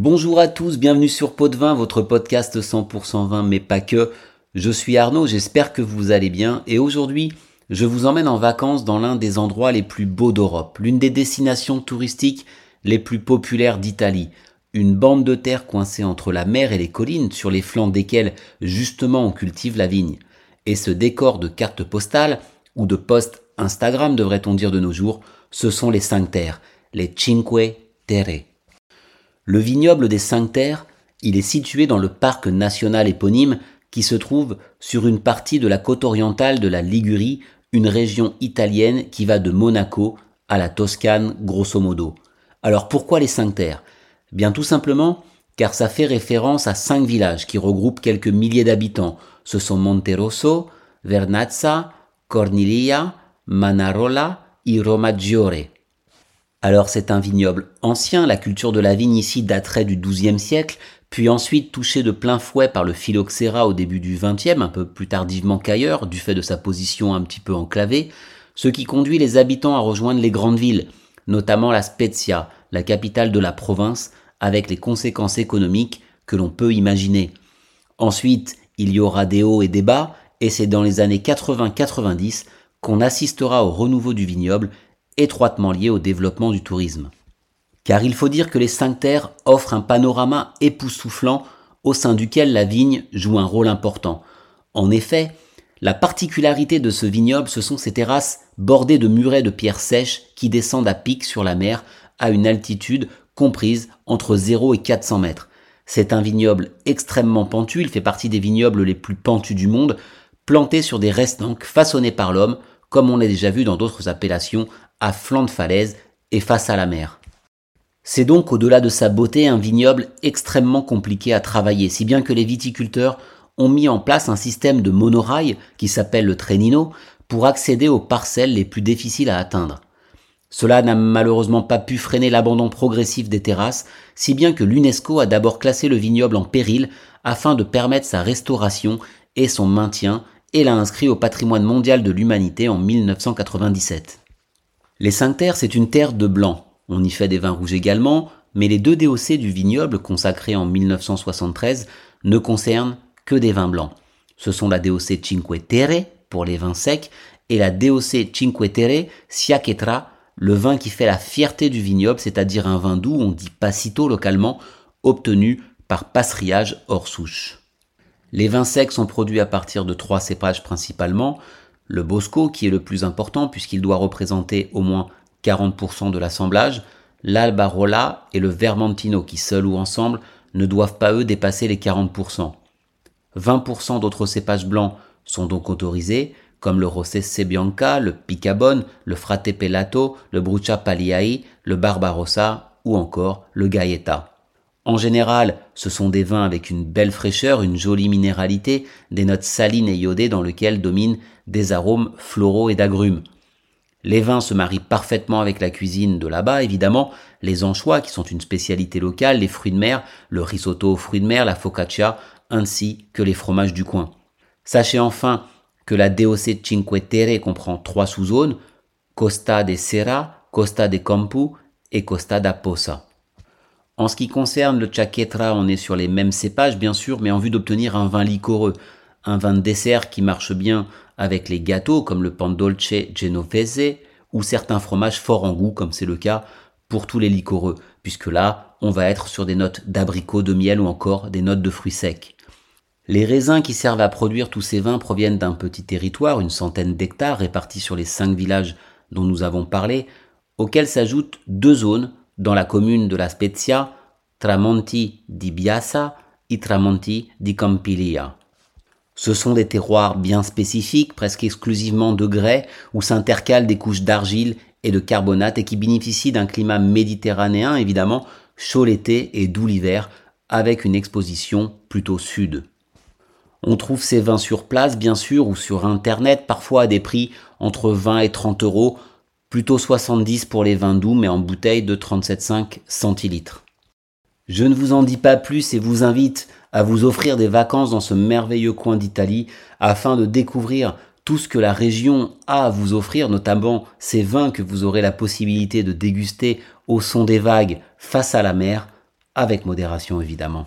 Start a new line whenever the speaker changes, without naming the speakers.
Bonjour à tous, bienvenue sur Pot de Vin, votre podcast 100% vin, mais pas que. Je suis Arnaud, j'espère que vous allez bien et aujourd'hui, je vous emmène en vacances dans l'un des endroits les plus beaux d'Europe, l'une des destinations touristiques les plus populaires d'Italie. Une bande de terre coincée entre la mer et les collines, sur les flancs desquelles justement on cultive la vigne. Et ce décor de cartes postales, ou de posts Instagram devrait-on dire de nos jours, ce sont les cinq terres, les Cinque Terre. Le vignoble des cinq terres, il est situé dans le parc national éponyme qui se trouve sur une partie de la côte orientale de la Ligurie, une région italienne qui va de Monaco à la Toscane grosso modo. Alors pourquoi les cinq terres? Bien tout simplement car ça fait référence à cinq villages qui regroupent quelques milliers d'habitants. Ce sont Monterosso, Vernazza, Corniglia, Manarola et Romaggiore. Alors c'est un vignoble ancien, la culture de la vigne ici daterait du XIIe siècle, puis ensuite touché de plein fouet par le phylloxéra au début du XXe, un peu plus tardivement qu'ailleurs, du fait de sa position un petit peu enclavée, ce qui conduit les habitants à rejoindre les grandes villes, notamment la Spezia, la capitale de la province, avec les conséquences économiques que l'on peut imaginer. Ensuite, il y aura des hauts et des bas, et c'est dans les années 80-90 qu'on assistera au renouveau du vignoble, étroitement lié au développement du tourisme. Car il faut dire que les cinq terres offrent un panorama époustouflant au sein duquel la vigne joue un rôle important. En effet, la particularité de ce vignoble, ce sont ses terrasses bordées de murets de pierres sèches qui descendent à pic sur la mer à une altitude comprise entre 0 et 400 mètres. C'est un vignoble extrêmement pentu, il fait partie des vignobles les plus pentus du monde, planté sur des restanques façonnés par l'homme, comme on l'a déjà vu dans d'autres appellations, à flanc de falaise et face à la mer. C'est donc au-delà de sa beauté un vignoble extrêmement compliqué à travailler, si bien que les viticulteurs ont mis en place un système de monorail qui s'appelle le Trenino pour accéder aux parcelles les plus difficiles à atteindre. Cela n'a malheureusement pas pu freiner l'abandon progressif des terrasses, si bien que l'UNESCO a d'abord classé le vignoble en péril afin de permettre sa restauration et son maintien et l'a inscrit au patrimoine mondial de l'humanité en 1997. Les cinq terres, c'est une terre de blanc. On y fait des vins rouges également, mais les deux DOC du vignoble consacrés en 1973 ne concernent que des vins blancs. Ce sont la DOC Cinque Terre pour les vins secs et la DOC Cinque Terre Siachetra le vin qui fait la fierté du vignoble, c'est-à-dire un vin doux, on dit passito localement, obtenu par passerillage hors souche. Les vins secs sont produits à partir de trois cépages principalement, le Bosco qui est le plus important puisqu'il doit représenter au moins 40% de l'assemblage, l'Albarola et le Vermentino qui seuls ou ensemble ne doivent pas eux dépasser les 40%. 20% d'autres cépages blancs sont donc autorisés, comme le Rossesse Bianca, le Picabon, le Frate Pelato, le Brucia Pagliai, le Barbarossa ou encore le Gaeta. En général, ce sont des vins avec une belle fraîcheur, une jolie minéralité, des notes salines et iodées dans lesquelles dominent des arômes floraux et d'agrumes. Les vins se marient parfaitement avec la cuisine de là-bas, évidemment, les anchois qui sont une spécialité locale, les fruits de mer, le risotto aux fruits de mer, la focaccia, ainsi que les fromages du coin. Sachez enfin que la DOC Cinque Terre comprend trois sous-zones, Costa de Serra, Costa de Campu et Costa da Posa. En ce qui concerne le Chaquetra, on est sur les mêmes cépages bien sûr, mais en vue d'obtenir un vin liquoreux, un vin de dessert qui marche bien avec les gâteaux comme le pan dolce genovese ou certains fromages forts en goût comme c'est le cas pour tous les liquoreux, puisque là, on va être sur des notes d'abricot, de miel ou encore des notes de fruits secs. Les raisins qui servent à produire tous ces vins proviennent d'un petit territoire, une centaine d'hectares répartis sur les cinq villages dont nous avons parlé, auxquels s'ajoutent deux zones dans la commune de la Spezia, Tramonti di Biassa et Tramonti di Campilia. Ce sont des terroirs bien spécifiques, presque exclusivement de grès, où s'intercalent des couches d'argile et de carbonate et qui bénéficient d'un climat méditerranéen évidemment, chaud l'été et doux l'hiver, avec une exposition plutôt sud. On trouve ces vins sur place, bien sûr, ou sur Internet, parfois à des prix entre 20 et 30 euros, plutôt 70 pour les vins doux, mais en bouteille de 37,5 centilitres. Je ne vous en dis pas plus et vous invite à vous offrir des vacances dans ce merveilleux coin d'Italie afin de découvrir tout ce que la région a à vous offrir, notamment ces vins que vous aurez la possibilité de déguster au son des vagues face à la mer, avec modération évidemment.